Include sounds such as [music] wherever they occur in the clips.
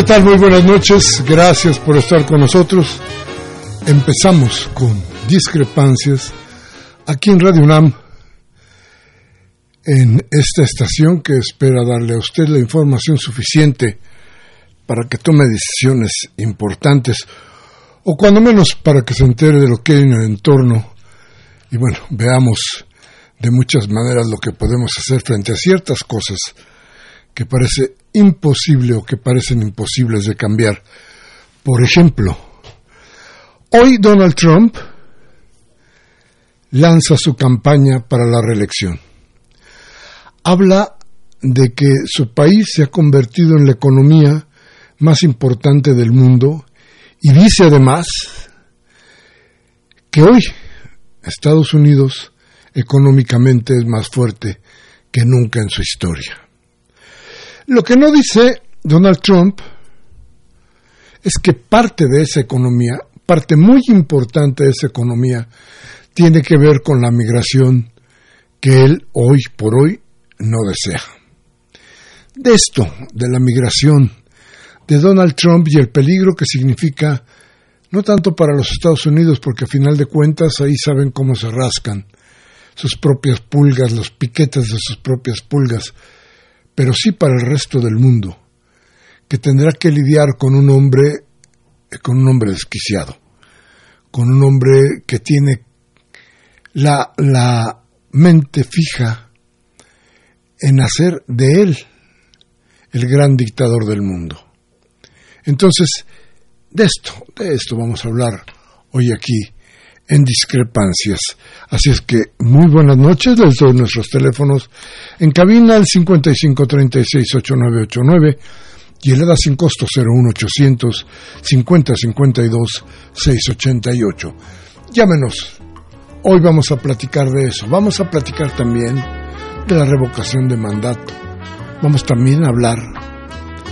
¿Qué tal? Muy buenas noches. Gracias por estar con nosotros. Empezamos con discrepancias aquí en Radio UNAM, en esta estación que espera darle a usted la información suficiente para que tome decisiones importantes o cuando menos para que se entere de lo que hay en el entorno y bueno, veamos de muchas maneras lo que podemos hacer frente a ciertas cosas que parece imposible o que parecen imposibles de cambiar. Por ejemplo, hoy Donald Trump lanza su campaña para la reelección. Habla de que su país se ha convertido en la economía más importante del mundo y dice además que hoy Estados Unidos económicamente es más fuerte que nunca en su historia. Lo que no dice Donald Trump es que parte de esa economía, parte muy importante de esa economía, tiene que ver con la migración que él hoy por hoy no desea. De esto, de la migración, de Donald Trump y el peligro que significa, no tanto para los Estados Unidos, porque a final de cuentas ahí saben cómo se rascan sus propias pulgas, los piquetes de sus propias pulgas, pero sí para el resto del mundo, que tendrá que lidiar con un hombre, con un hombre desquiciado, con un hombre que tiene la, la mente fija en hacer de él el gran dictador del mundo. Entonces, de esto, de esto vamos a hablar hoy aquí en discrepancias. Así es que muy buenas noches, les doy nuestros teléfonos en cabina al 55368989 y el EDA sin costo 01800 5052 688. Llámenos. Hoy vamos a platicar de eso. Vamos a platicar también de la revocación de mandato. Vamos también a hablar,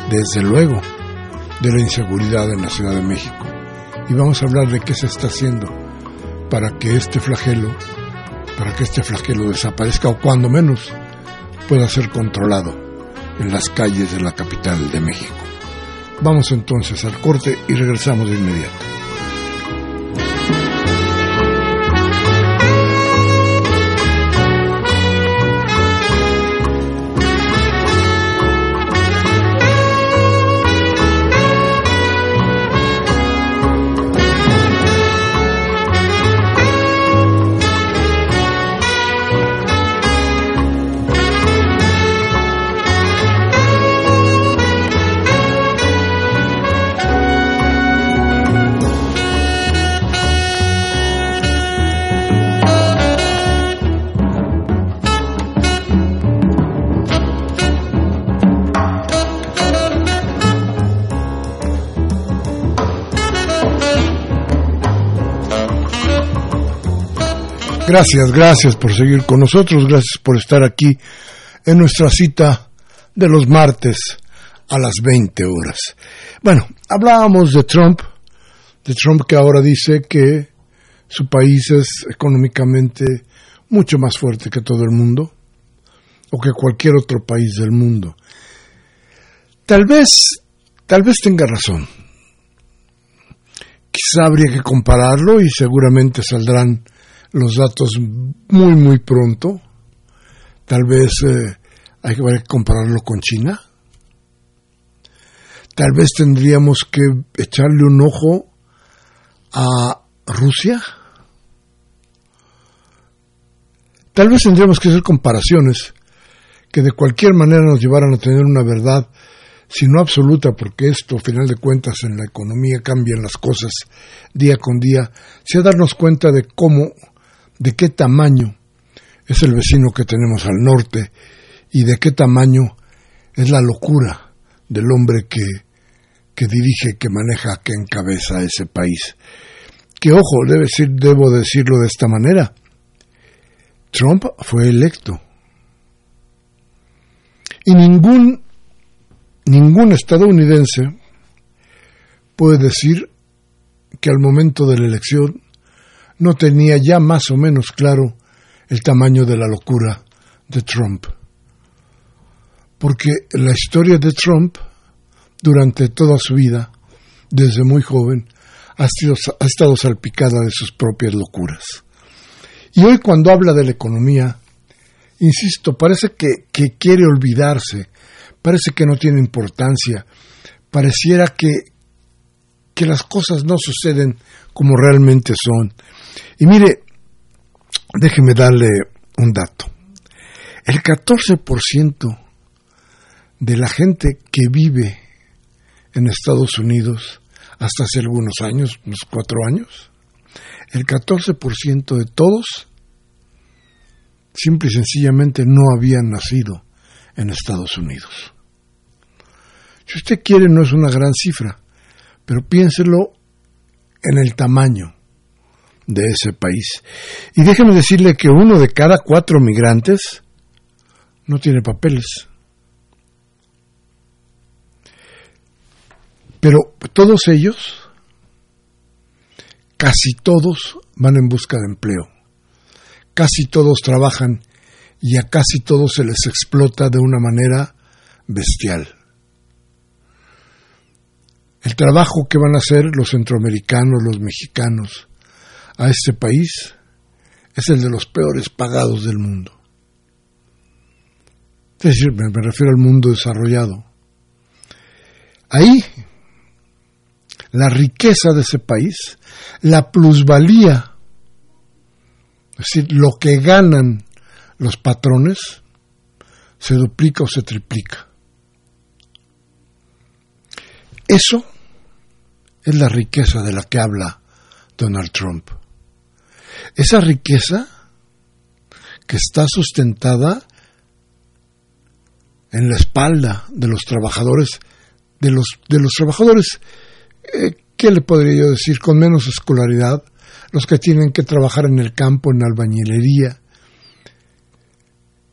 desde luego, de la inseguridad en la Ciudad de México. Y vamos a hablar de qué se está haciendo para que este flagelo, para que este flagelo desaparezca o cuando menos pueda ser controlado en las calles de la capital de México. Vamos entonces al corte y regresamos de inmediato. Gracias, gracias por seguir con nosotros, gracias por estar aquí en nuestra cita de los martes a las 20 horas. Bueno, hablábamos de Trump, de Trump que ahora dice que su país es económicamente mucho más fuerte que todo el mundo o que cualquier otro país del mundo. Tal vez, tal vez tenga razón. Quizá habría que compararlo y seguramente saldrán los datos muy, muy pronto. Tal vez eh, hay que compararlo con China. Tal vez tendríamos que echarle un ojo a Rusia. Tal vez tendríamos que hacer comparaciones que de cualquier manera nos llevaran a tener una verdad, si no absoluta, porque esto, a final de cuentas, en la economía cambian las cosas día con día, si a darnos cuenta de cómo de qué tamaño es el vecino que tenemos al norte y de qué tamaño es la locura del hombre que, que dirige, que maneja, que encabeza ese país. Que ojo, debe debo decirlo de esta manera. Trump fue electo. Y ningún, ningún estadounidense puede decir que al momento de la elección no tenía ya más o menos claro el tamaño de la locura de Trump. Porque la historia de Trump, durante toda su vida, desde muy joven, ha, estado salpicada de sus propias locuras. Y hoy cuando habla de la economía, insisto, parece que, que quiere olvidarse, parece que no tiene importancia, pareciera que, que las cosas no suceden como realmente son y mire, déjeme darle un dato. El 14% de la gente que vive en Estados Unidos hasta hace algunos años, unos cuatro años, el 14% de todos simple y sencillamente no habían nacido en Estados Unidos. Si usted quiere, no es una gran cifra, pero piénselo en el tamaño de ese país. Y déjeme decirle que uno de cada cuatro migrantes no tiene papeles. Pero todos ellos, casi todos, van en busca de empleo. Casi todos trabajan y a casi todos se les explota de una manera bestial. El trabajo que van a hacer los centroamericanos, los mexicanos, a este país es el de los peores pagados del mundo. Es decir, me, refiero al mundo desarrollado. Ahí, la riqueza de ese país, la plusvalía, es decir, lo que ganan los patrones, se duplica o se triplica. Eso es la riqueza de la que habla Donald Trump. Esa riqueza que está sustentada en la espalda de los trabajadores, de los, de los trabajadores, eh, ¿qué le podría yo decir? Con menos escolaridad, los que tienen que trabajar en el campo, en albañilería,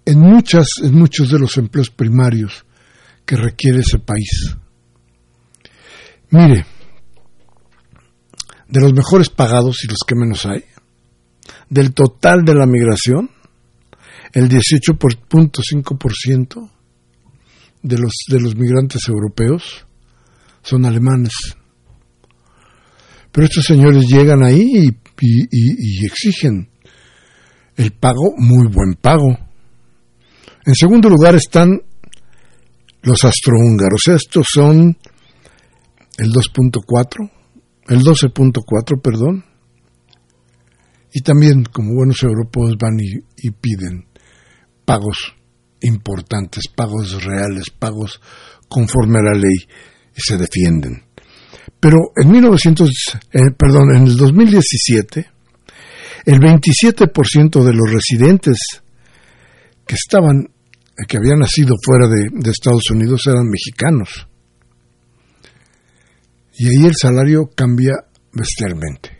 en, muchas, en muchos de los empleos primarios que requiere ese país. Mire, de los mejores pagados y los que menos hay, del total de la migración, el 18.5% de los, de los migrantes europeos son alemanes. Pero estos señores llegan ahí y, y exigen el pago, muy buen pago. En segundo lugar están los astrohúngaros. Estos son el 2.4, el 12.4, perdón. Y también, como buenos europeos, van y, piden pagos importantes, pagos reales, pagos conforme a la ley y se defienden. Pero en 1900, eh, perdón, en el 2017, el 27% de los residentes que estaban que habían nacido fuera de, Estados Unidos eran mexicanos. Y ahí el salario cambia bestialmente.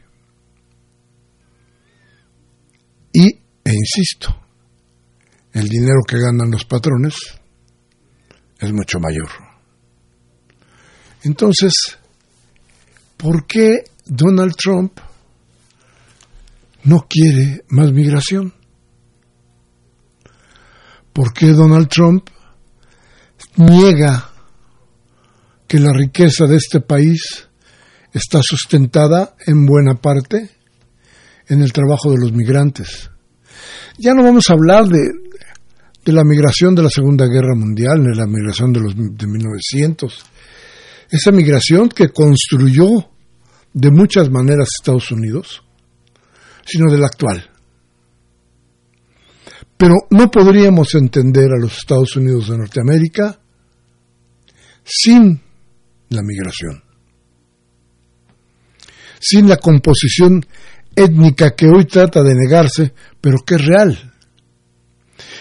Y, e insisto, el dinero que ganan los patrones es mucho mayor. Entonces, ¿por qué Donald Trump no quiere más migración? ¿Por qué Donald Trump niega que la riqueza de este país está sustentada en buena parte en el trabajo de los migrantes? Ya no vamos a hablar de, la migración de la Segunda Guerra Mundial, de la migración de, los, de 1900. Esa migración que construyó de muchas maneras Estados Unidos, sino de la actual. Pero no podríamos entender a los Estados Unidos de Norteamérica sin la migración, sin la composición étnica que hoy trata de negarse, pero que es real.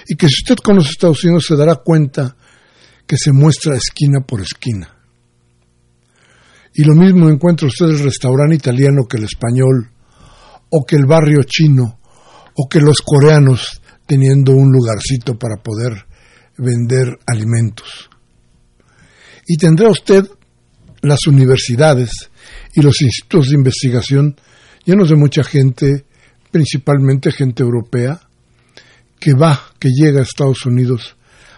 Y que si usted conoce Estados Unidos se dará cuenta que se muestra esquina por esquina. Y lo mismo encuentra usted el restaurante italiano que el español, o que el barrio chino, o que los coreanos teniendo un lugarcito para poder vender alimentos. Y tendrá usted las universidades y los institutos de investigación llenos de mucha gente, principalmente gente europea, que va, que llega a Estados Unidos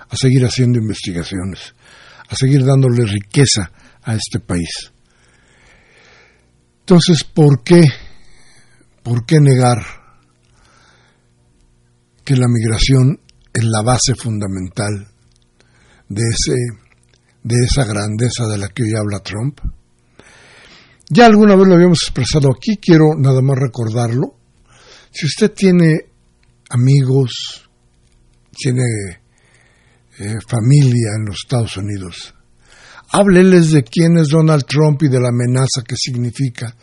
a seguir haciendo investigaciones, a seguir dándole riqueza a este país. Entonces, ¿por qué? ¿Por qué negar que la migración es la base fundamental de, ese, de esa grandeza de la que hoy habla Trump. Ya alguna vez lo habíamos expresado aquí, quiero nada más recordarlo. Si usted tiene amigos, tiene eh, familia en los Estados Unidos, hábleles de quién es Donald Trump y de la amenaza que significa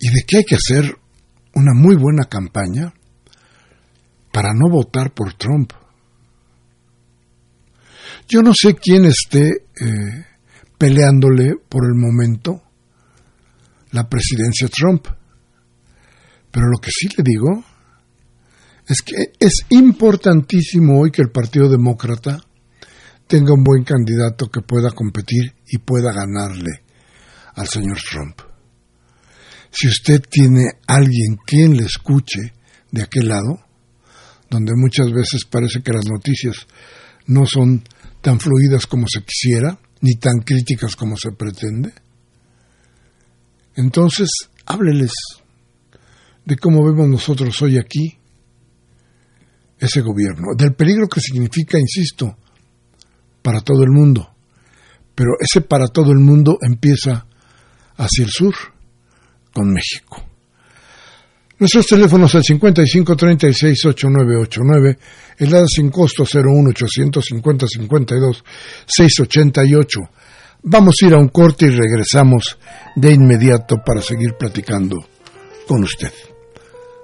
y de que hay que hacer una muy buena campaña para no votar por Trump. Yo no sé quién esté eh, peleándole por el momento la presidencia Trump, pero lo que sí le digo es que es importantísimo hoy que el Partido Demócrata tenga un buen candidato que pueda competir y pueda ganarle al señor Trump. Si usted tiene alguien quien le escuche de aquel lado, donde muchas veces parece que las noticias no son tan fluidas como se quisiera, ni tan críticas como se pretende. Entonces, hábleles de cómo vemos nosotros hoy aquí ese gobierno, del peligro que significa, insisto, para todo el mundo. Pero ese para todo el mundo empieza hacia el sur, con México. Nuestros teléfonos al 5536-8989, el ADA sin costo 01850-52-688. Vamos a ir a un corte y regresamos de inmediato para seguir platicando con usted.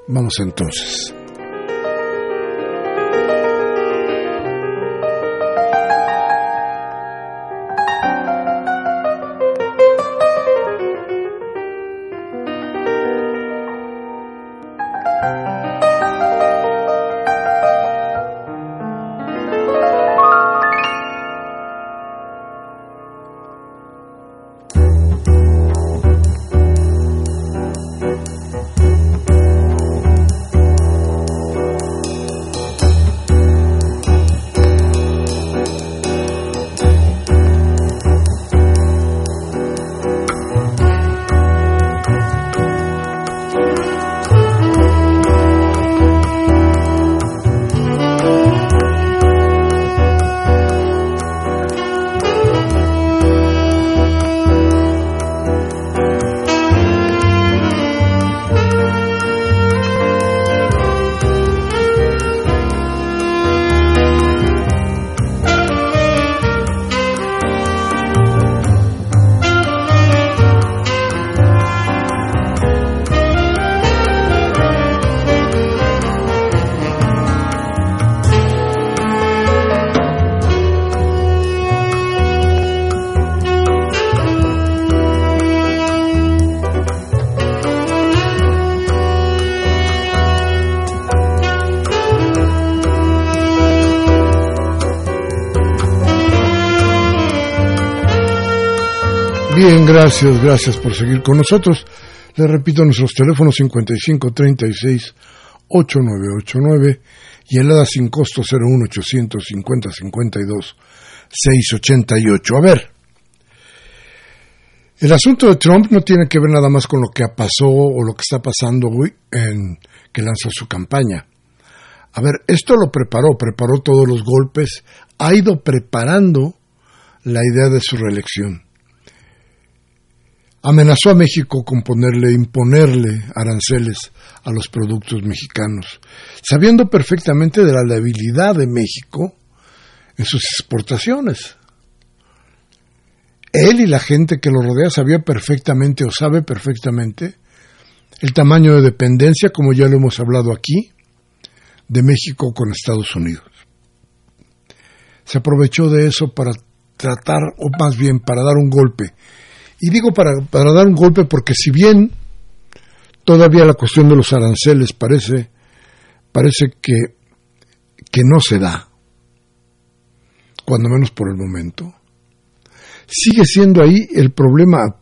Vamos entonces. Bien, gracias, gracias por seguir con nosotros. Le repito nuestros teléfonos 5536 8989 y el ADA sin costo 01850 52 688. A ver, el asunto de Trump no tiene que ver nada más con lo que pasó o lo que está pasando hoy en que lanzó su campaña. A ver, esto lo preparó, preparó todos los golpes, ha ido preparando la idea de su reelección amenazó a México con ponerle, imponerle aranceles a los productos mexicanos, sabiendo perfectamente de la debilidad de México en sus exportaciones. Él y la gente que lo rodea sabía perfectamente o sabe perfectamente el tamaño de dependencia, como ya lo hemos hablado aquí, de México con Estados Unidos. Se aprovechó de eso para tratar, o más bien para dar un golpe y digo para, para dar un golpe porque si bien todavía la cuestión de los aranceles parece, parece que, que no se da, cuando menos por el momento, sigue siendo ahí el problema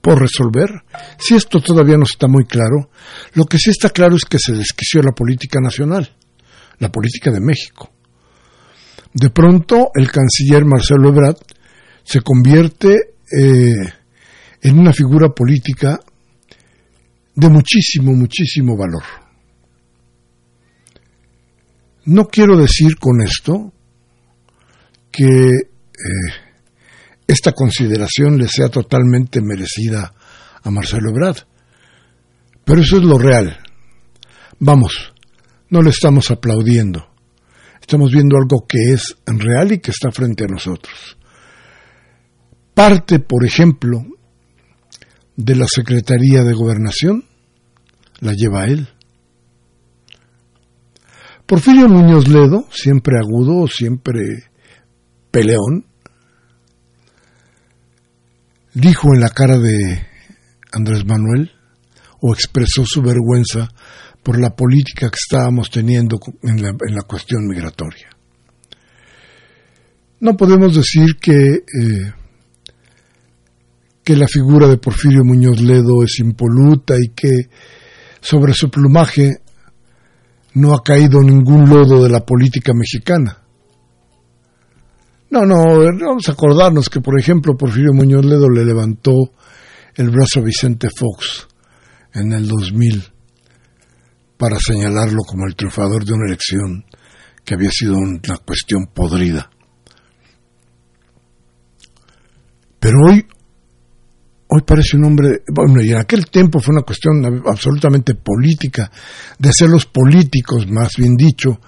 por resolver. Si esto todavía no está muy claro, lo que sí está claro es que se desquició la política nacional, la política de México. De pronto, el canciller Marcelo Ebrard se convierte eh, en una figura política de muchísimo, muchísimo valor. No quiero decir con esto que eh, esta consideración le sea totalmente merecida a Marcelo Ebrard, pero eso es lo real. Vamos, no le estamos aplaudiendo, estamos viendo algo que es real y que está frente a nosotros parte, por ejemplo, de la Secretaría de Gobernación, la lleva él. Porfirio Muñoz Ledo, siempre agudo, siempre peleón, dijo en la cara de Andrés Manuel, o expresó su vergüenza por la política que estábamos teniendo en la, en la cuestión migratoria. No podemos decir que eh, que la figura de Porfirio Muñoz Ledo es impoluta y que sobre su plumaje no ha caído ningún lodo de la política mexicana. No, no, vamos a acordarnos que, por ejemplo, Porfirio Muñoz Ledo le levantó el brazo a Vicente Fox en el 2000 para señalarlo como el triunfador de una elección que había sido una cuestión podrida. Pero hoy hoy parece un hombre, bueno, y en aquel tiempo fue una cuestión absolutamente política, de ser los políticos, más bien dicho,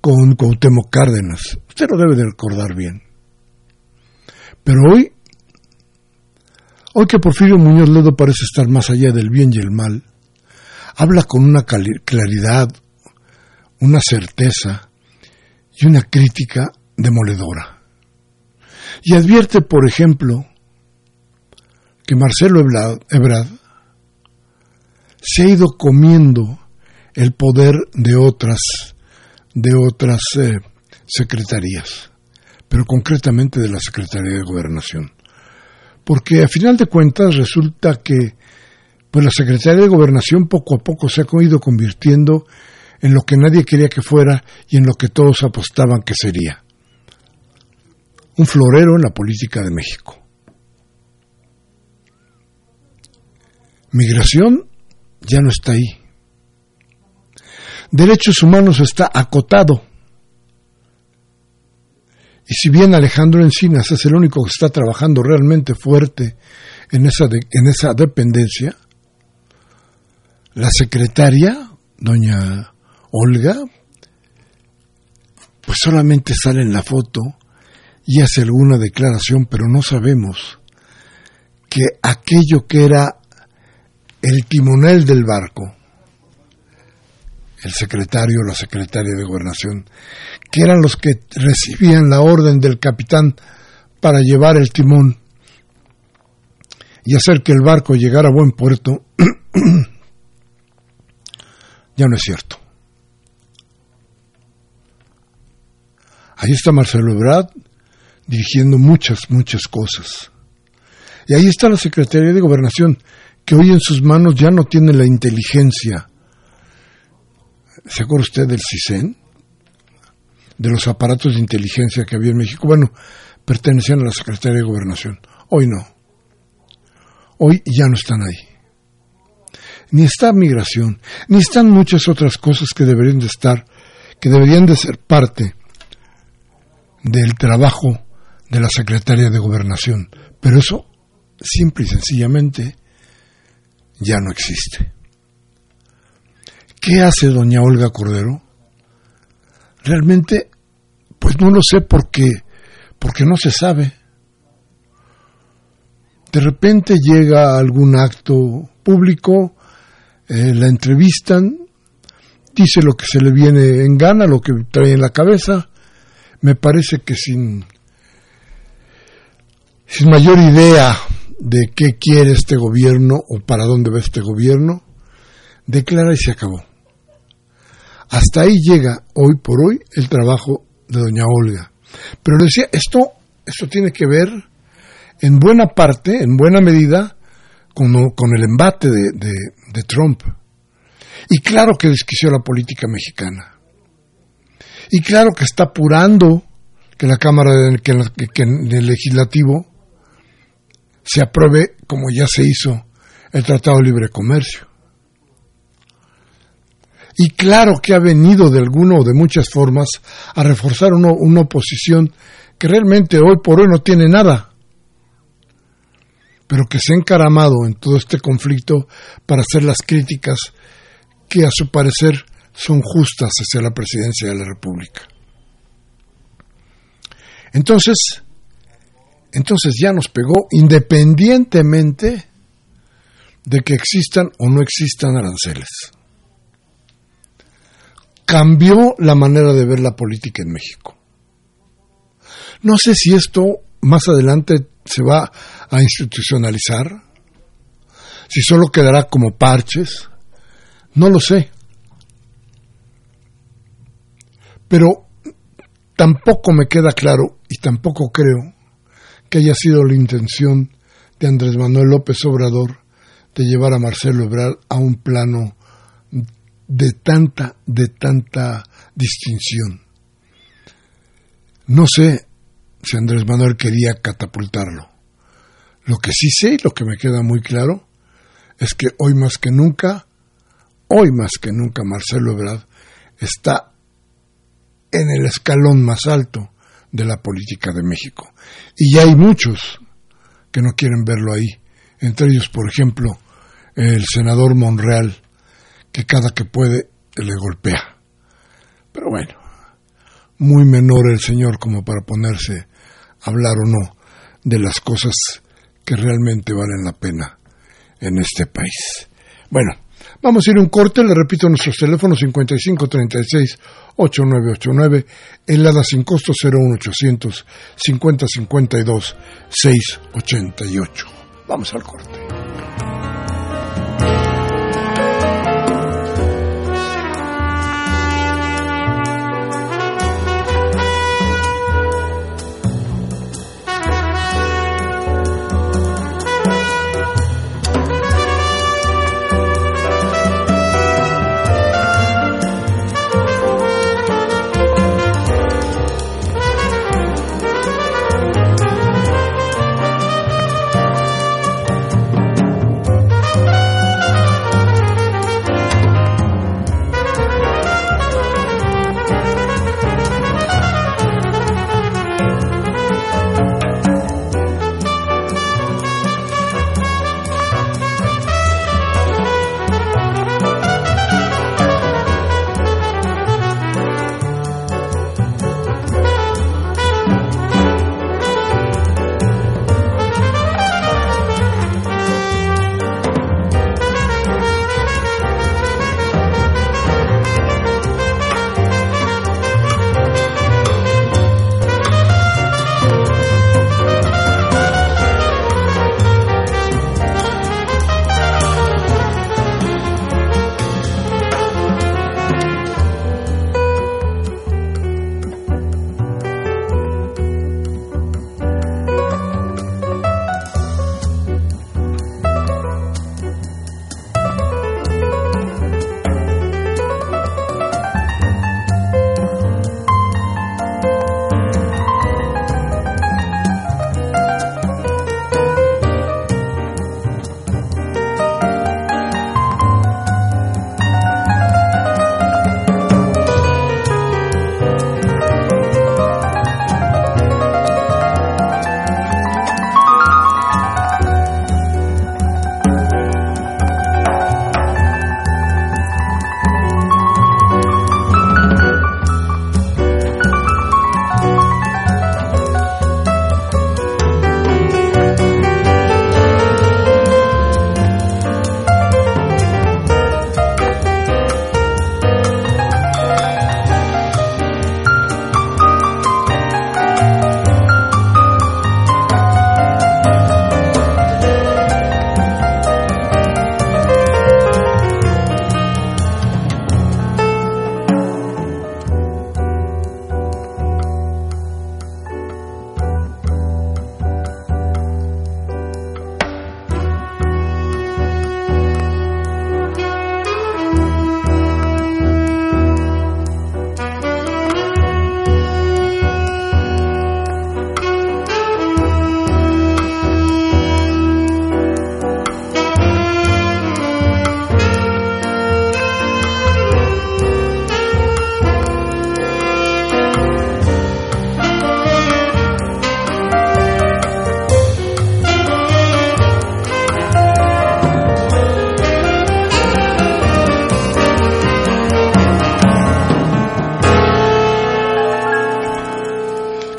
con Cuauhtémoc Cárdenas. Usted lo debe de recordar bien. Pero hoy, hoy que Porfirio Muñoz Ledo parece estar más allá del bien y el mal, habla con una claridad, una certeza y una crítica demoledora. Y advierte, por ejemplo, que Marcelo Ebrard se ha ido comiendo el poder de otras de otras eh, secretarías, pero concretamente de la Secretaría de Gobernación. Porque a final de cuentas resulta que pues la Secretaría de Gobernación poco a poco se ha ido convirtiendo en lo que nadie quería que fuera y en lo que todos apostaban que sería. Un florero en la política de México. Migración ya no está ahí. Derechos humanos está acotado. Y si bien Alejandro Encinas es el único que está trabajando realmente fuerte en esa, en esa dependencia, la secretaria, doña Olga, pues solamente sale en la foto y hace alguna declaración, pero no sabemos que aquello que era el timonel del barco, el secretario o la secretaria de gobernación, que eran los que recibían la orden del capitán para llevar el timón y hacer que el barco llegara a buen puerto, [clears throat] ya no es cierto. Ahí está Marcelo Ebrard dirigiendo muchas, muchas cosas. Y ahí está la Secretaría de Gobernación, que hoy en sus manos ya no tiene la inteligencia. ¿Se acuerda usted del CISEN? De los aparatos de inteligencia que había en México. Bueno, pertenecían a la Secretaría de Gobernación. Hoy no. Hoy ya no están ahí. Ni está migración, ni están muchas otras cosas que deberían de estar, que deberían de ser parte del trabajo de la Secretaría de Gobernación. Pero eso, simple y sencillamente, ya no existe. ¿Qué hace doña Olga Cordero? Realmente, pues no lo sé porque, porque no se sabe. De repente llega algún acto público, eh, la entrevistan, dice lo que se le viene en gana, lo que trae en la cabeza, me parece que sin, sin mayor idea de qué quiere este gobierno o para dónde va este gobierno, declara y se acabó. Hasta ahí llega hoy por hoy el trabajo de doña Olga. Pero decía, esto, esto tiene que ver en buena parte, en buena medida, con, con el embate de, de, Trump. Y claro que desquició la política mexicana. Y claro que está apurando que la Cámara, que, que el Legislativo se apruebe, como ya se hizo, el Tratado de Libre Comercio. Y claro que ha venido de alguna o de muchas formas a reforzar una oposición que realmente hoy por hoy no tiene nada, pero que se ha encaramado en todo este conflicto para hacer las críticas que a su parecer son justas hacia la presidencia de la República. Entonces, entonces ya nos pegó independientemente de que existan o no existan aranceles. Cambió la manera de ver la política en México. No sé si esto más adelante se va a institucionalizar, si solo quedará como parches, no lo sé. Pero tampoco me queda claro y tampoco creo que haya sido la intención de Andrés Manuel López Obrador de llevar a Marcelo Ebrard a un plano de tanta, de tanta distinción. No sé si Andrés Manuel quería catapultarlo. Lo que sí sé y lo que me queda muy claro es que hoy más que nunca, hoy más que nunca Marcelo Ebrard está en el escalón más alto de la política de México. Y ya hay muchos que no quieren verlo ahí, entre ellos, por ejemplo, el senador Monreal, que cada que puede le golpea. Pero bueno, muy menor el señor como para ponerse a hablar o no de las cosas que realmente valen la pena en este país. Bueno, vamos a ir a un corte, le repito nuestros teléfonos 5536 8989, helada sin costo 01800 5052 688. Vamos al corte.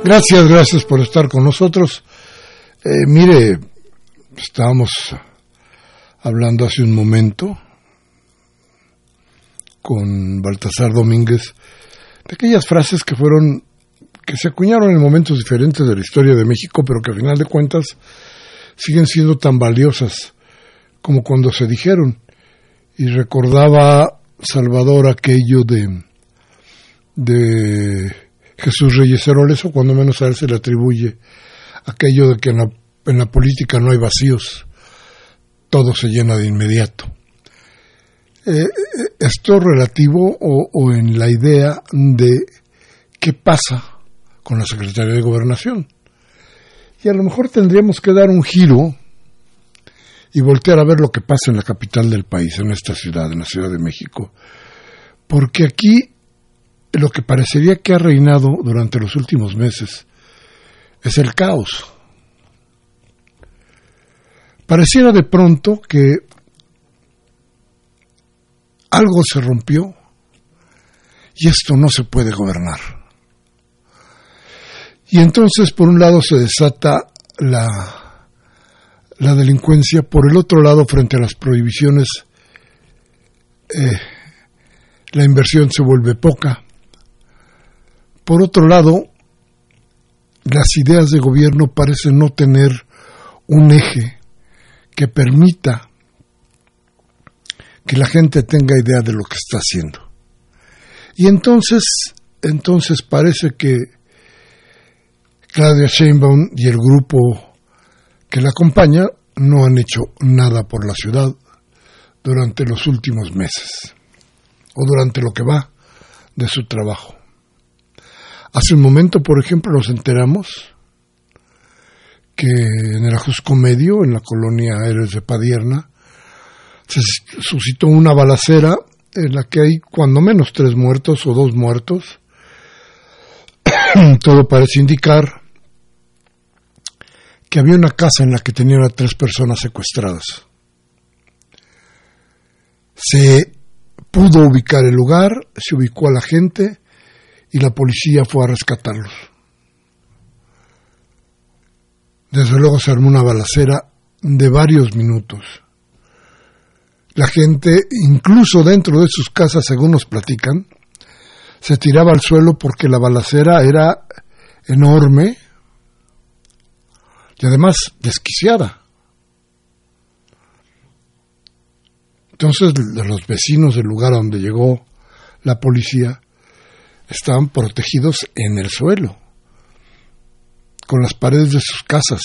Gracias, gracias por estar con nosotros. Eh, mire, estábamos hablando hace un momento con Baltasar Domínguez de aquellas frases que fueron, que se acuñaron en momentos diferentes de la historia de México, pero que a final de cuentas siguen siendo tan valiosas como cuando se dijeron. Y recordaba Salvador aquello de, de Jesús Reyes Heroles, o cuando menos a él se le atribuye aquello de que en la, política no hay vacíos, todo se llena de inmediato. Eh, eh, esto relativo o, o, en la idea de qué pasa con la Secretaría de Gobernación. Y a lo mejor tendríamos que dar un giro y voltear a ver lo que pasa en la capital del país, en esta ciudad, en la Ciudad de México. Porque aquí lo que parecería que ha reinado durante los últimos meses es el caos. Pareciera de pronto que algo se rompió y esto no se puede gobernar. Y entonces, por un lado, se desata la, la delincuencia, por el otro lado, frente a las prohibiciones, eh, la inversión se vuelve poca. Por otro lado, las ideas de gobierno parecen no tener un eje que permita que la gente tenga idea de lo que está haciendo. Y entonces, entonces parece que Claudia Sheinbaum y el grupo que la acompaña no han hecho nada por la ciudad durante los últimos meses o durante lo que va de su trabajo. Hace un momento, por ejemplo, nos enteramos que en el Ajusco Medio, en la colonia Héroes de Padierna, se suscitó una balacera en la que hay cuando menos tres muertos o dos muertos. [coughs] Todo parece indicar que había una casa en la que tenían a tres personas secuestradas. Se pudo ubicar el lugar, se ubicó a la gente y la policía fue a rescatarlos. Desde luego se armó una balacera de varios minutos. La gente, incluso dentro de sus casas, según nos platican, se tiraba al suelo porque la balacera era enorme y además desquiciada. Entonces los vecinos del lugar donde llegó la policía estaban protegidos en el suelo, con las paredes de sus casas,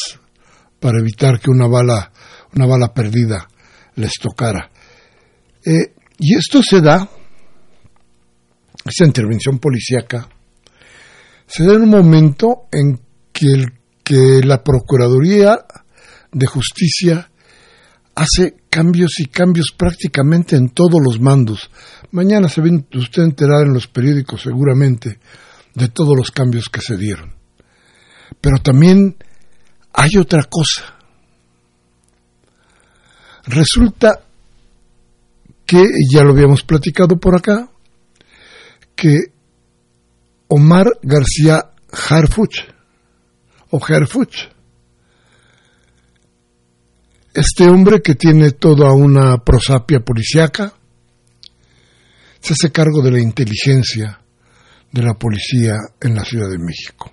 para evitar que una bala, una bala perdida les tocara. Eh, y esto se da, esa intervención policíaca, se da en un momento en que, el, que la Procuraduría de Justicia hace cambios y cambios prácticamente en todos los mandos. Mañana se va usted a enterar en los periódicos seguramente de todos los cambios que se dieron. Pero también hay otra cosa. Resulta que, ya lo habíamos platicado por acá, que Omar García Harfuch, o Harfuch, este hombre que tiene toda una prosapia policiaca, se hace cargo de la inteligencia de la policía en la Ciudad de México.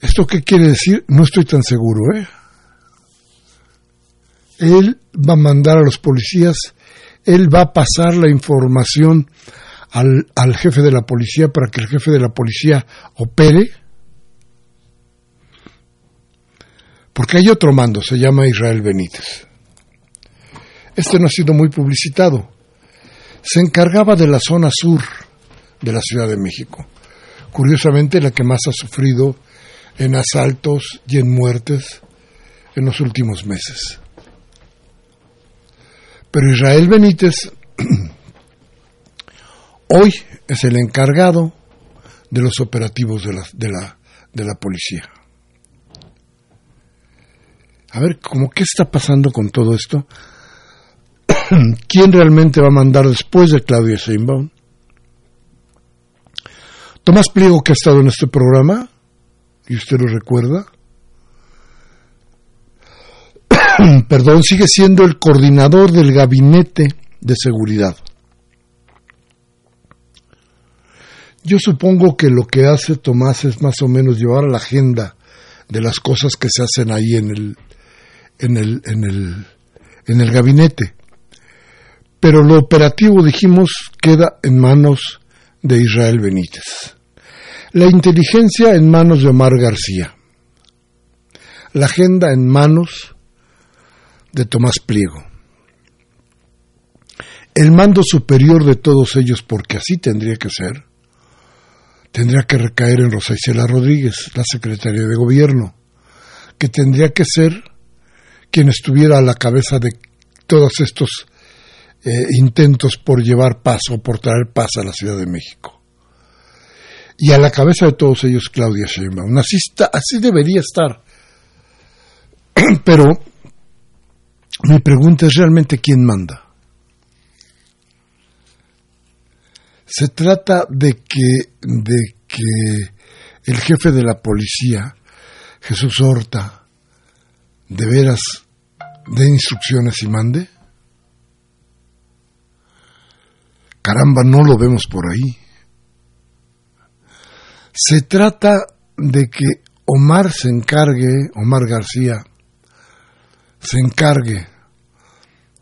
¿Esto qué quiere decir? No estoy tan seguro, ¿eh? Él va a mandar a los policías, él va a pasar la información al, al jefe de la policía para que el jefe de la policía opere Porque hay otro mando, se llama Israel Benítez. Este no ha sido muy publicitado. Se encargaba de la zona sur de la Ciudad de México. Curiosamente, la que más ha sufrido en asaltos y en muertes en los últimos meses. Pero Israel Benítez [clears throat] hoy es el encargado de los operativos de la, de la, de la policía. A ver, ¿cómo qué está pasando con todo esto? [clears throat] ¿Quién realmente va a mandar después de Claudia Sheinbaum? Tomás Pliego, que ha estado en este programa, y usted lo recuerda, [clears throat] perdón, sigue siendo el coordinador del gabinete de seguridad. Yo supongo que lo que hace Tomás es más o menos llevar a la agenda de las cosas que se hacen ahí en el, en el, en el, en el gabinete. Pero lo operativo, dijimos, queda en manos de Israel Benítez. La inteligencia en manos de Omar García. La agenda en manos de Tomás Pliego. El mando superior de todos ellos, porque así tendría que ser, tendría que recaer en Rosa Isela Rodríguez, la secretaria de Gobierno, que tendría que ser quien estuviera a la cabeza de todos estos eh, intentos por llevar paz o por traer paz a la Ciudad de México. Y a la cabeza de todos ellos Claudia Sheinbaum. Así, así debería estar. [clears throat] Pero mi pregunta es realmente quién manda. Se trata de que, de que el jefe de la policía, Jesús Horta, de veras dé instrucciones y mande. Caramba, no lo vemos por ahí. Se trata de que Omar se encargue, Omar García, se encargue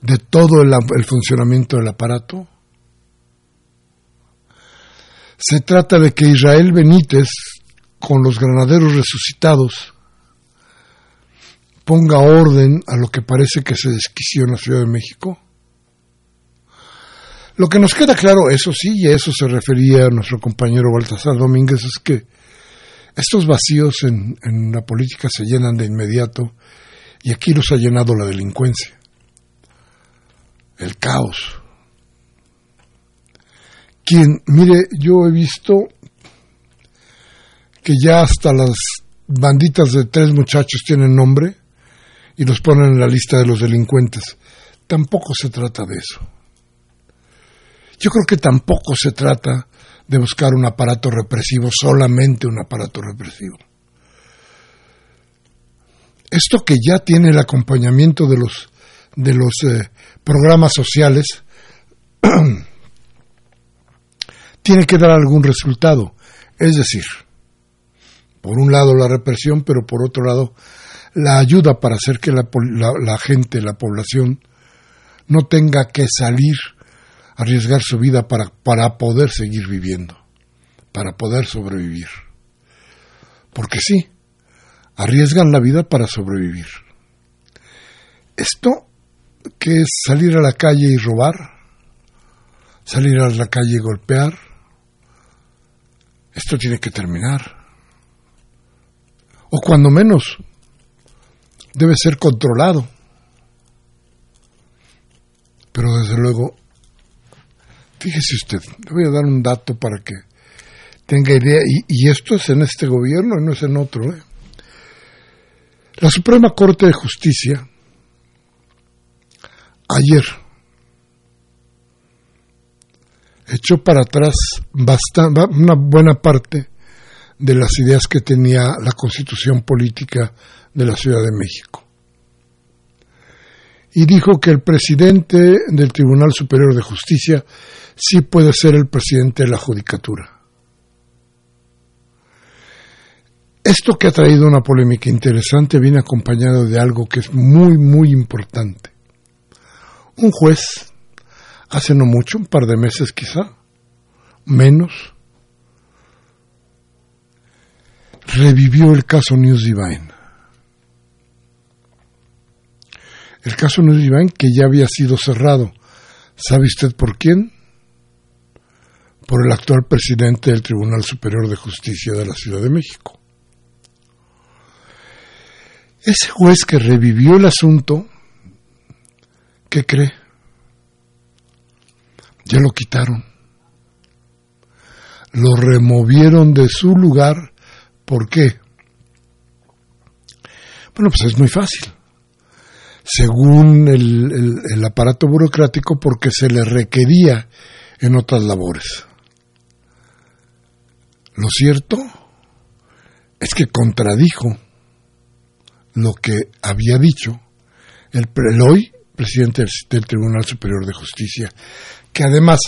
de todo el, funcionamiento del aparato. Se trata de que Israel Benítez, con los granaderos resucitados, ponga orden a lo que parece que se desquició en la Ciudad de México. Lo que nos queda claro, eso sí, y a eso se refería nuestro compañero Baltasar Domínguez, es que estos vacíos en, en la política se llenan de inmediato y aquí los ha llenado la delincuencia, el caos. Quien, mire, yo he visto que ya hasta las banditas de tres muchachos tienen nombre y los ponen en la lista de los delincuentes. Tampoco se trata de eso. Yo creo que tampoco se trata de buscar un aparato represivo, solamente un aparato represivo. Esto que ya tiene el acompañamiento de los, de los eh, programas sociales, [clears throat] tiene que dar algún resultado. Es decir, por un lado la represión, pero por otro lado la ayuda para hacer que la, la, la gente, la población, no tenga que salir arriesgar su vida para, para poder seguir viviendo, para poder sobrevivir. Porque sí, arriesgan la vida para sobrevivir. Esto que es salir a la calle y robar, salir a la calle y golpear, esto tiene que terminar. O cuando menos debe ser controlado. Pero desde luego, fíjese usted, le voy a dar un dato para que tenga idea, y, y esto es en este gobierno, no es en otro. ¿eh? La Suprema Corte de Justicia, ayer, echó para atrás bastante, una buena parte de las ideas que tenía la constitución política de la Ciudad de México. Y dijo que el presidente del Tribunal Superior de Justicia sí puede ser el presidente de la Judicatura. Esto que ha traído una polémica interesante viene acompañado de algo que es muy, muy importante. Un juez, hace no mucho, un par de meses quizá, menos, revivió el caso News Divine. El caso News Divine que ya había sido cerrado. ¿Sabe usted por quién? Por el actual presidente del Tribunal Superior de Justicia de la Ciudad de México. Ese juez que revivió el asunto, ¿qué cree? Ya lo quitaron. Lo removieron de su lugar. ¿Por qué? Bueno, pues es muy fácil. Según el, aparato burocrático, porque se le requería en otras labores. Lo cierto es que contradijo lo que había dicho el, el hoy presidente del, del, Tribunal Superior de Justicia, que además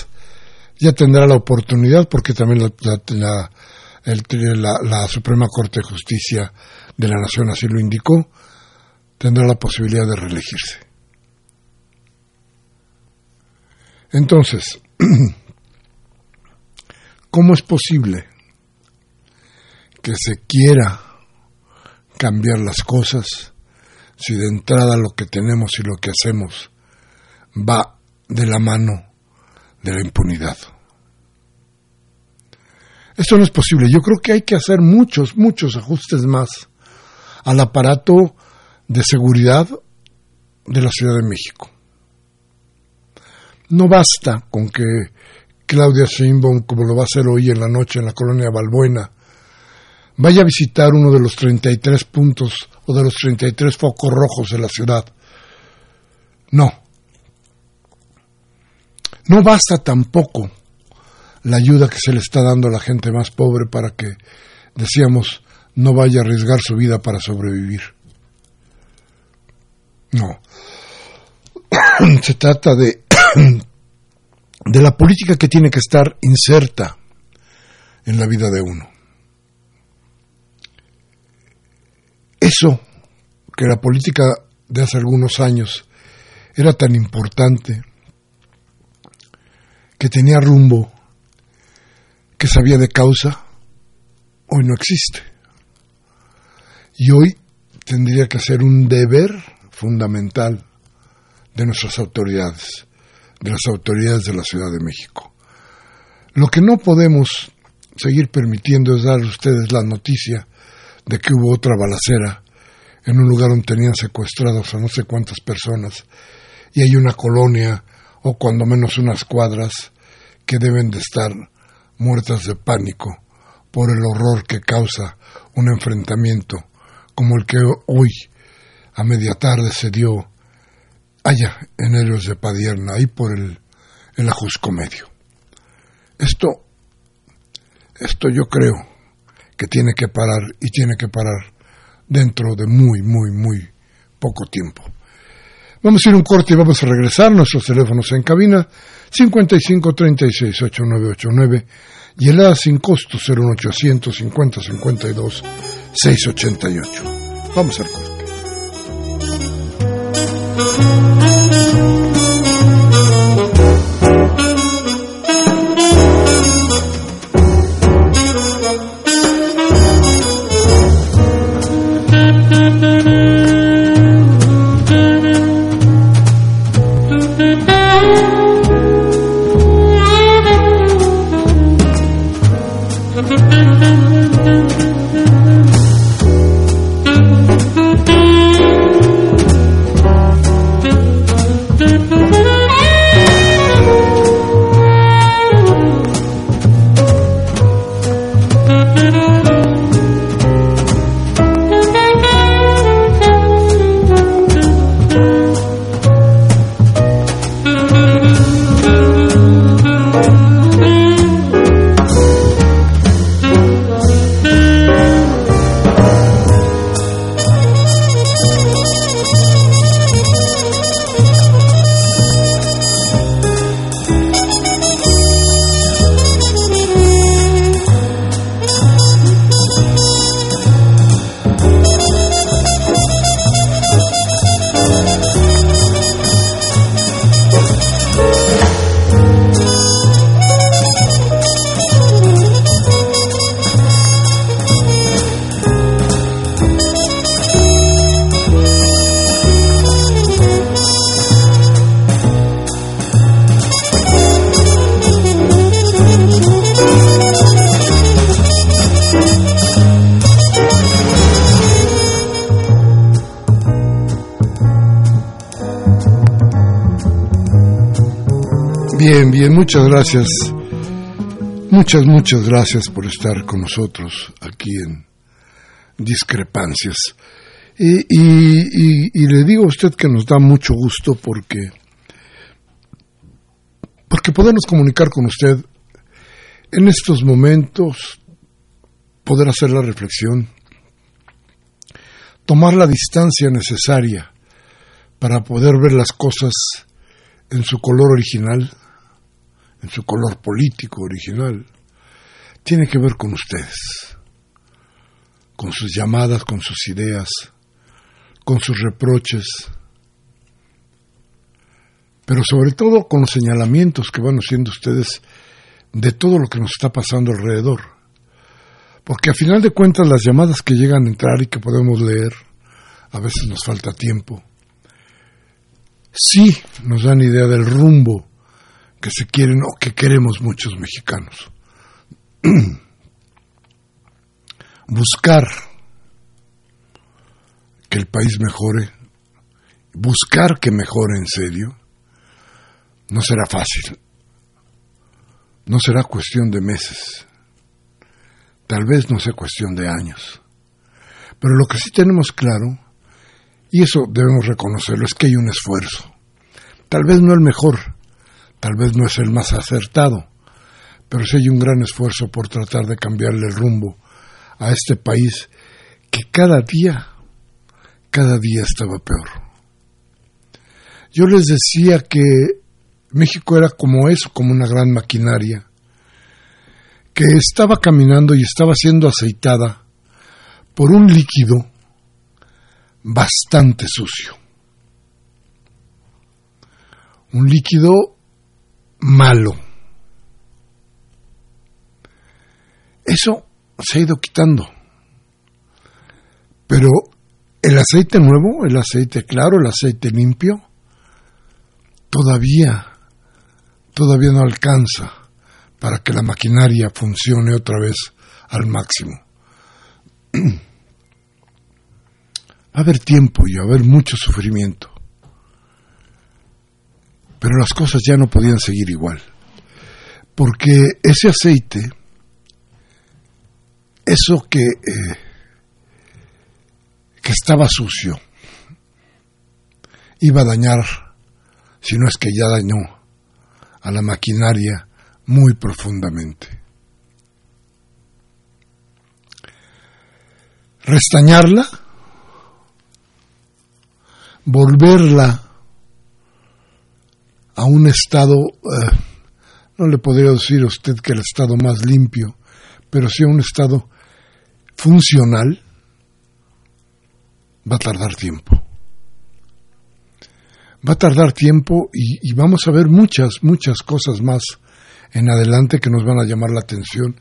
ya tendrá la oportunidad, porque también la, la, el, la, la Suprema Corte de Justicia de la Nación así lo indicó, tendrá la posibilidad de reelegirse. Entonces, [clears throat] ¿cómo es posible que se quiera cambiar las cosas si de entrada lo que tenemos y lo que hacemos va de la mano de la impunidad. Esto no es posible. Yo creo que hay que hacer muchos, muchos ajustes más al aparato de seguridad de la Ciudad de México. No basta con que Claudia Sheinbaum, como lo va a hacer hoy en la noche en la colonia Balbuena, vaya a visitar uno de los 33 puntos o de los 33 focos rojos de la ciudad. No. No basta tampoco la ayuda que se le está dando a la gente más pobre para que, decíamos, no vaya a arriesgar su vida para sobrevivir. No. [coughs] se trata de, [coughs] de la política que tiene que estar inserta en la vida de uno. Eso que la política de hace algunos años era tan importante, que tenía rumbo, que sabía de causa, hoy no existe. Y hoy tendría que ser un deber fundamental de nuestras autoridades, de las autoridades de la Ciudad de México. Lo que no podemos seguir permitiendo es dar a ustedes la noticia de que hubo otra balacera en un lugar donde tenían secuestrados a no sé cuántas personas y hay una colonia o cuando menos unas cuadras que deben de estar muertas de pánico por el horror que causa un enfrentamiento como el que hoy a media tarde se dio allá en Héroes de Padierna, ahí por el, el Ajusco Medio. Esto, esto yo creo que tiene que parar y tiene que parar dentro de muy, muy, muy poco tiempo. Vamos a ir un corte y vamos a regresar. Nuestros teléfonos en cabina 55 36 8989 y el A sin costo 01800 50 52 688. Vamos al corte. Bien, bien, muchas gracias. Muchas, muchas gracias por estar con nosotros aquí en Discrepancias. Y, le digo a usted que nos da mucho gusto porque, porque podemos comunicar con usted en estos momentos, poder hacer la reflexión, tomar la distancia necesaria para poder ver las cosas en su color original en su color político original, tiene que ver con ustedes, con sus llamadas, con sus ideas, con sus reproches, pero sobre todo con los señalamientos que van haciendo ustedes de todo lo que nos está pasando alrededor. Porque a final de cuentas las llamadas que llegan a entrar y que podemos leer, a veces nos falta tiempo, sí nos dan idea del rumbo que se quieren o que queremos muchos mexicanos. [clears throat] buscar que el país mejore, buscar que mejore en serio, no será fácil. No será cuestión de meses. Tal vez no sea cuestión de años. Pero lo que sí tenemos claro, y eso debemos reconocerlo, es que hay un esfuerzo. Tal vez no el mejor, tal vez no es el más acertado, pero sí hay un gran esfuerzo por tratar de cambiarle el rumbo a este país que cada día, cada día estaba peor. Yo les decía que México era como eso, como una gran maquinaria, que estaba caminando y estaba siendo aceitada por un líquido bastante sucio. Un líquido malo. Eso se ha ido quitando. Pero el aceite nuevo, el aceite claro, el aceite limpio, todavía, todavía no alcanza para que la maquinaria funcione otra vez al máximo. [clears throat] Va a haber tiempo y va a haber mucho sufrimiento. Pero las cosas ya no podían seguir igual. Porque ese aceite, eso que, eh, que estaba sucio, iba a dañar, si no es que ya dañó, a la maquinaria muy profundamente. Restañarla, volverla a un estado, eh, no le podría decir a usted que el estado más limpio, pero sí a un estado funcional, va a tardar tiempo. Va a tardar tiempo y, y vamos a ver muchas, muchas cosas más en adelante que nos van a llamar la atención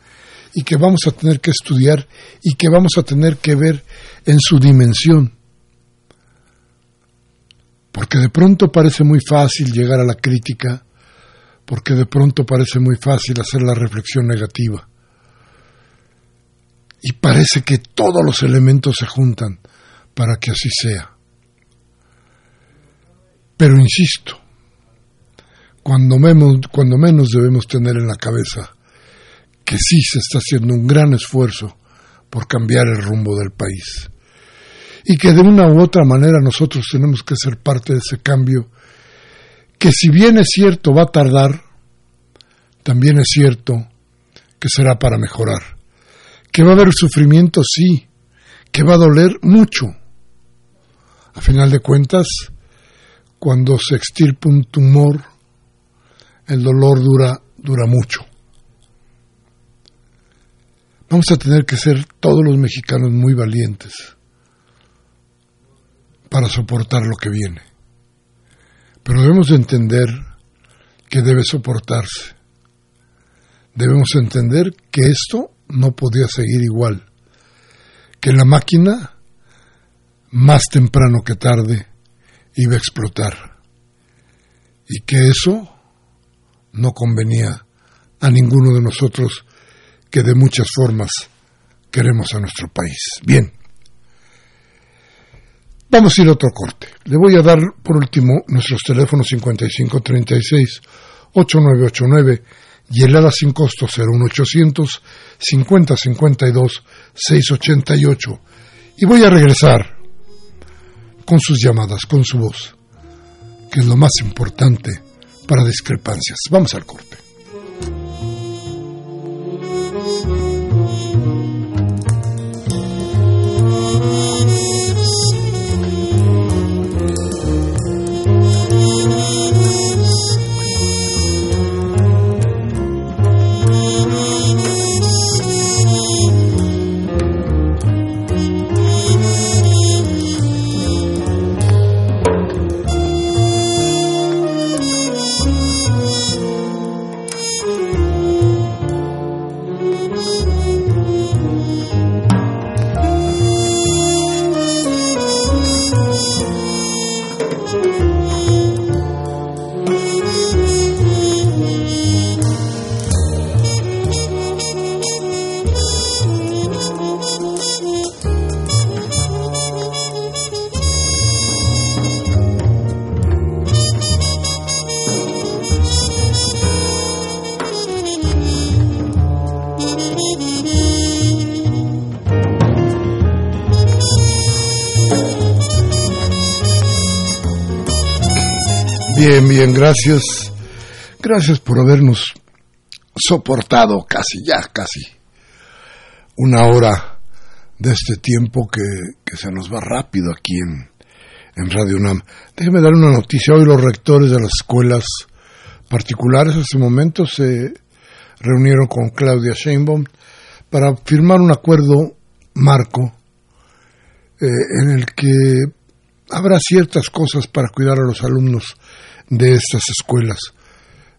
y que vamos a tener que estudiar y que vamos a tener que ver en su dimensión. Porque de pronto parece muy fácil llegar a la crítica, porque de pronto parece muy fácil hacer la reflexión negativa. Y parece que todos los elementos se juntan para que así sea. Pero insisto, cuando menos, cuando menos debemos tener en la cabeza que sí se está haciendo un gran esfuerzo por cambiar el rumbo del país y que de una u otra manera nosotros tenemos que ser parte de ese cambio que si bien es cierto va a tardar, también es cierto que será para mejorar, que va a haber sufrimiento, sí, que va a doler mucho. A final de cuentas, cuando se extirpa un tumor, el dolor dura, dura mucho. Vamos a tener que ser todos los mexicanos muy valientes para soportar lo que viene. Pero debemos entender que debe soportarse. Debemos entender que esto no podía seguir igual, que la máquina, más temprano que tarde, iba a explotar, y que eso no convenía a ninguno de nosotros que de muchas formas queremos a nuestro país. Bien, vamos a ir a otro corte. Le voy a dar por último nuestros teléfonos 5536 8989 y el ala sin costo 01800 5052 688 y voy a regresar con sus llamadas, con su voz, que es lo más importante para discrepancias. Vamos al corte. Bien, gracias. Gracias por habernos soportado casi, ya casi, una hora de este tiempo que, que se nos va rápido aquí en, en Radio UNAM. Déjeme dar una noticia. Hoy los rectores de las escuelas particulares hace momento se reunieron con Claudia Sheinbaum para firmar un acuerdo marco eh, en el que habrá ciertas cosas para cuidar a los alumnos de estas escuelas.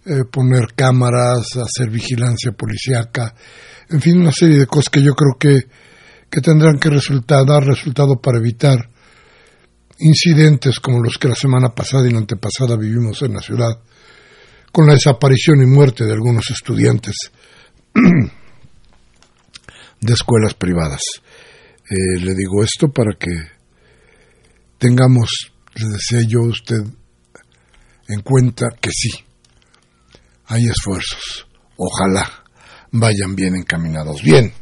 Eh, poner cámaras, hacer vigilancia policíaca, en fin, una serie de cosas que yo creo que, que tendrán que resultar, dar resultado para evitar incidentes como los que la semana pasada y la antepasada vivimos en la ciudad, con la desaparición y muerte de algunos estudiantes [clears throat] de escuelas privadas. Eh, le digo esto para que tengamos, le decía yo a usted, en cuenta que sí, hay esfuerzos. Ojalá vayan bien encaminados. Bien.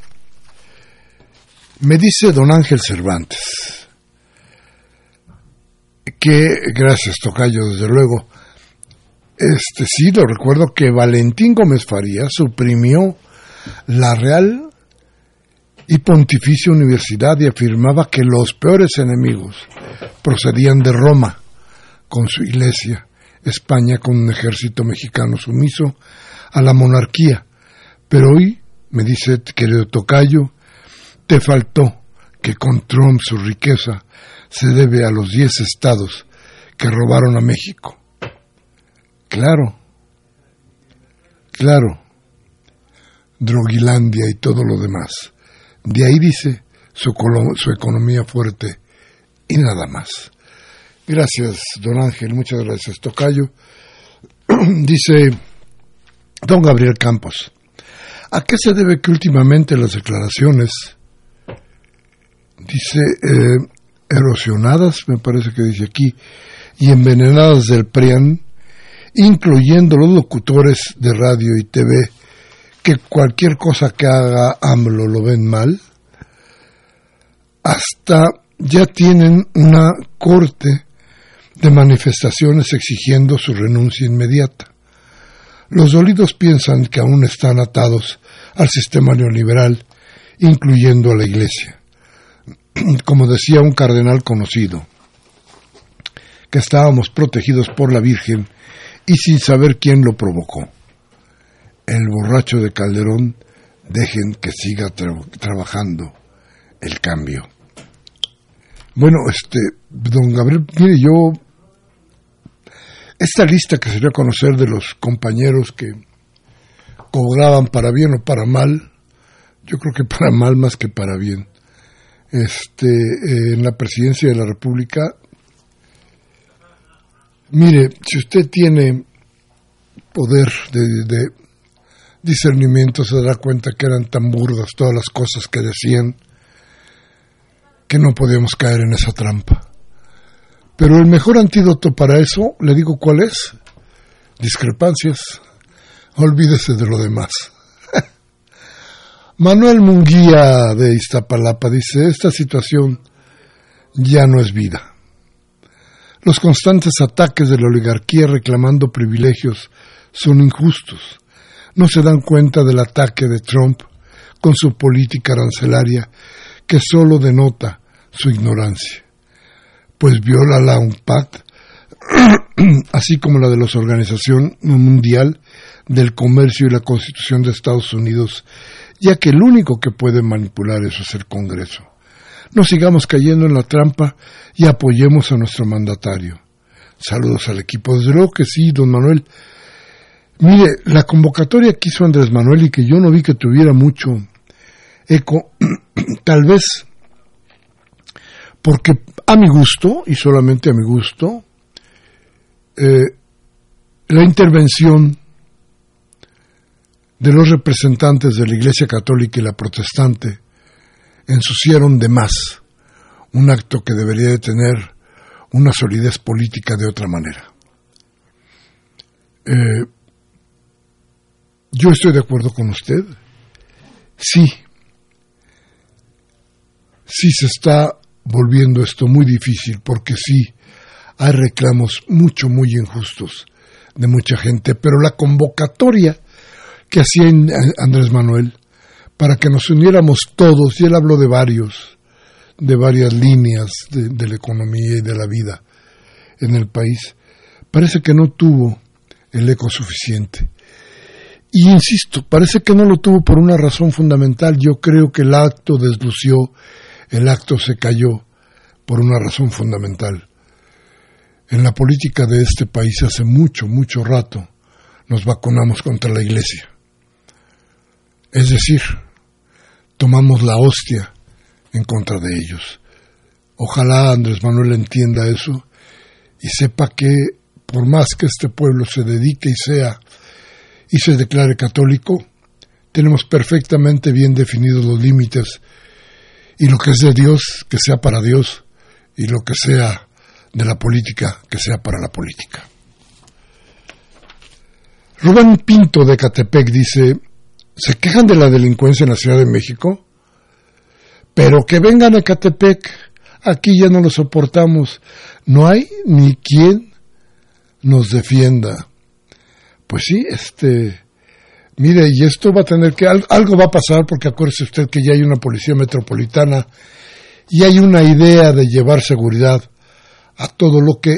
Me dice don Ángel Cervantes que, gracias Tocayo, desde luego, este sí, lo recuerdo que Valentín Gómez Faría suprimió la Real y Pontificia Universidad y afirmaba que los peores enemigos procedían de Roma con su iglesia, España con un ejército mexicano sumiso a la monarquía. Pero hoy, me dice querido Tocayo, te faltó que con Trump su riqueza se debe a los diez estados que robaron a México. Claro, claro, Drogilandia y todo lo demás. De ahí dice su, su economía fuerte y nada más. Gracias, don Ángel, muchas gracias. Tocayo [clears throat] dice don Gabriel Campos, ¿a qué se debe que últimamente las declaraciones, dice, eh, erosionadas, me parece que dice aquí, y envenenadas del PRIAN, incluyendo los locutores de radio y TV, que cualquier cosa que haga AMLO lo ven mal, hasta ya tienen una corte de manifestaciones exigiendo su renuncia inmediata. Los dolidos piensan que aún están atados al sistema neoliberal, incluyendo a la Iglesia. [clears throat] Como decía un cardenal conocido, que estábamos protegidos por la Virgen y sin saber quién lo provocó el borracho de Calderón, dejen que siga trabajando el cambio. Bueno, este, don Gabriel, mire, yo, esta lista que se dio a conocer de los compañeros que cobraban para bien o para mal, yo creo que para mal más que para bien, este, eh, en la presidencia de la República, mire, si usted tiene poder de, discernimiento se dará cuenta que eran tan burdas todas las cosas que decían que no podíamos caer en esa trampa. Pero el mejor antídoto para eso, le digo cuál es, discrepancias. Olvídese de lo demás. [laughs] Manuel Munguía de Iztapalapa dice, esta situación ya no es vida. Los constantes ataques de la oligarquía reclamando privilegios son injustos no se dan cuenta del ataque de Trump con su política arancelaria que solo denota su ignorancia, pues viola la UNPAD, [clears throat] así como la de la Organización Mundial del Comercio y la Constitución de Estados Unidos, ya que el único que puede manipular eso es el Congreso. No sigamos cayendo en la trampa y apoyemos a nuestro mandatario. Saludos al equipo. Desde luego que sí, don Manuel, Mire, la convocatoria que hizo Andrés Manuel y que yo no vi que tuviera mucho eco, [clears throat] tal vez porque a mi gusto, y solamente a mi gusto, eh, la intervención de los representantes de la Iglesia Católica y la Protestante ensuciaron de más un acto que debería de tener una solidez política de otra manera. Eh, yo estoy de acuerdo con usted. Sí. Sí se está volviendo esto muy difícil porque sí hay reclamos mucho, muy injustos de mucha gente, pero la convocatoria que hacía Andrés Manuel para que nos uniéramos todos, y él habló de varios, de varias líneas de, la economía y de la vida en el país, parece que no tuvo el eco suficiente. Y insisto, parece que no lo tuvo por una razón fundamental. Yo creo que el acto deslució, el acto se cayó por una razón fundamental. En la política de este país hace mucho, mucho rato nos vacunamos contra la Iglesia. Es decir, tomamos la hostia en contra de ellos. Ojalá Andrés Manuel entienda eso y sepa que por más que este pueblo se dedique y sea y se declare católico, tenemos perfectamente bien definidos los límites y lo que es de Dios, que sea para Dios, y lo que sea de la política, que sea para la política. Rubén Pinto de Catepec dice, ¿se quejan de la delincuencia en la Ciudad de México? Pero que vengan a Catepec, aquí ya no lo soportamos, no hay ni quien nos defienda. Pues sí, este, mire, y esto va a tener que, algo va a pasar porque acuérdese usted que ya hay una policía metropolitana y hay una idea de llevar seguridad a todo lo que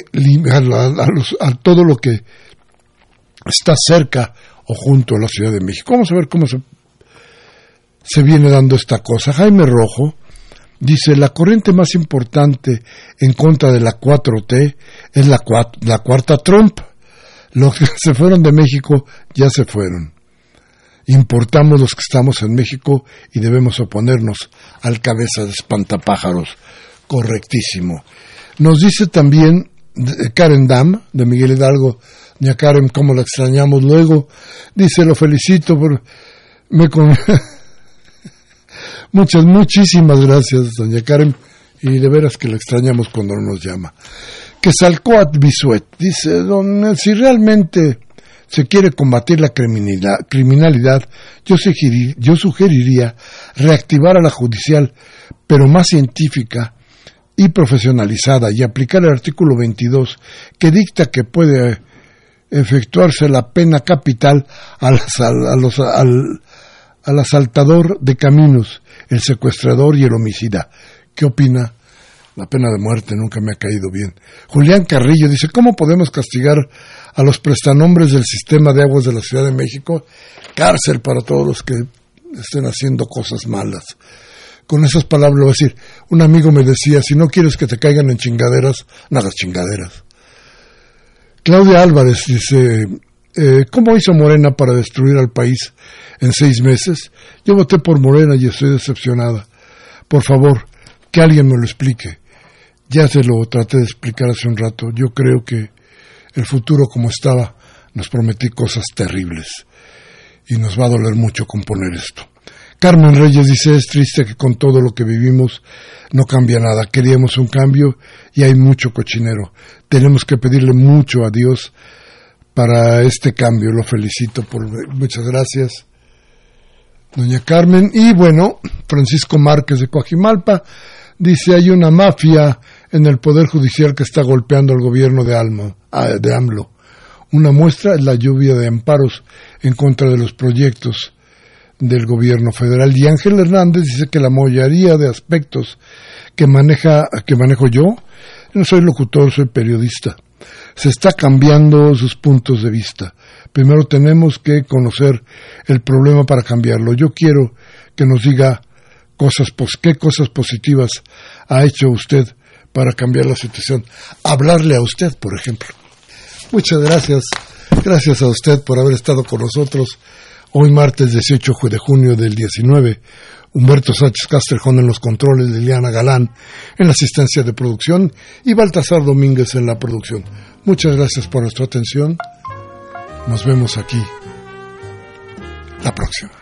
a, todo lo que está cerca o junto a la Ciudad de México. Vamos a ver cómo se, se viene dando esta cosa. Jaime Rojo dice, la corriente más importante en contra de la 4T es la, la cuarta Trump. Los que [laughs] se fueron de México ya se fueron. Importamos los que estamos en México y debemos oponernos al cabeza de espantapájaros. Correctísimo. Nos dice también Karen Dam, de Miguel Hidalgo, doña Karen, cómo la extrañamos luego. Dice, lo felicito por... Me con... [laughs] Muchas, muchísimas gracias, doña Karen, y de veras que la extrañamos cuando no nos llama. Que Salcoat Bisuet dice, don, si realmente se quiere combatir la criminalidad, yo, sugeriría reactivar a la judicial, pero más científica y profesionalizada, y aplicar el artículo 22 que dicta que puede efectuarse la pena capital al, al asaltador de caminos, el secuestrador y el homicida. ¿Qué opina? La pena de muerte nunca me ha caído bien. Julián Carrillo dice, ¿cómo podemos castigar a los prestanombres del sistema de aguas de la Ciudad de México, cárcel para todos los que estén haciendo cosas malas. Con esas palabras lo voy a decir, un amigo me decía, si no quieres que te caigan en chingaderas, nada chingaderas. Claudia Álvarez dice, eh, ¿cómo hizo Morena para destruir al país en seis meses? Yo voté por Morena y estoy decepcionada. Por favor, que alguien me lo explique. Ya se lo traté de explicar hace un rato. Yo creo que el futuro como estaba nos prometí cosas terribles y nos va a doler mucho componer esto. Carmen Reyes dice, es triste que con todo lo que vivimos no cambia nada. Queríamos un cambio y hay mucho cochinero. Tenemos que pedirle mucho a Dios para este cambio. Lo felicito por muchas gracias. Doña Carmen. Y bueno, Francisco Márquez de Coajimalpa dice, hay una mafia en el Poder Judicial que está golpeando al gobierno de, ah, de AMLO. Una muestra es la lluvia de amparos en contra de los proyectos del gobierno federal. Y Ángel Hernández dice que la mayoría de aspectos que maneja, que manejo yo, no soy locutor, soy periodista. Se está cambiando sus puntos de vista. Primero tenemos que conocer el problema para cambiarlo. Yo quiero que nos diga cosas, qué cosas positivas ha hecho usted para cambiar la situación. Hablarle a usted, por ejemplo. Muchas gracias. Gracias a usted por haber estado con nosotros hoy martes 18 de junio del 19. Humberto Sánchez Castrejón en los controles, Liliana Galán en la asistencia de producción y Baltasar Domínguez en la producción. Muchas gracias por nuestra atención. Nos vemos aquí la próxima.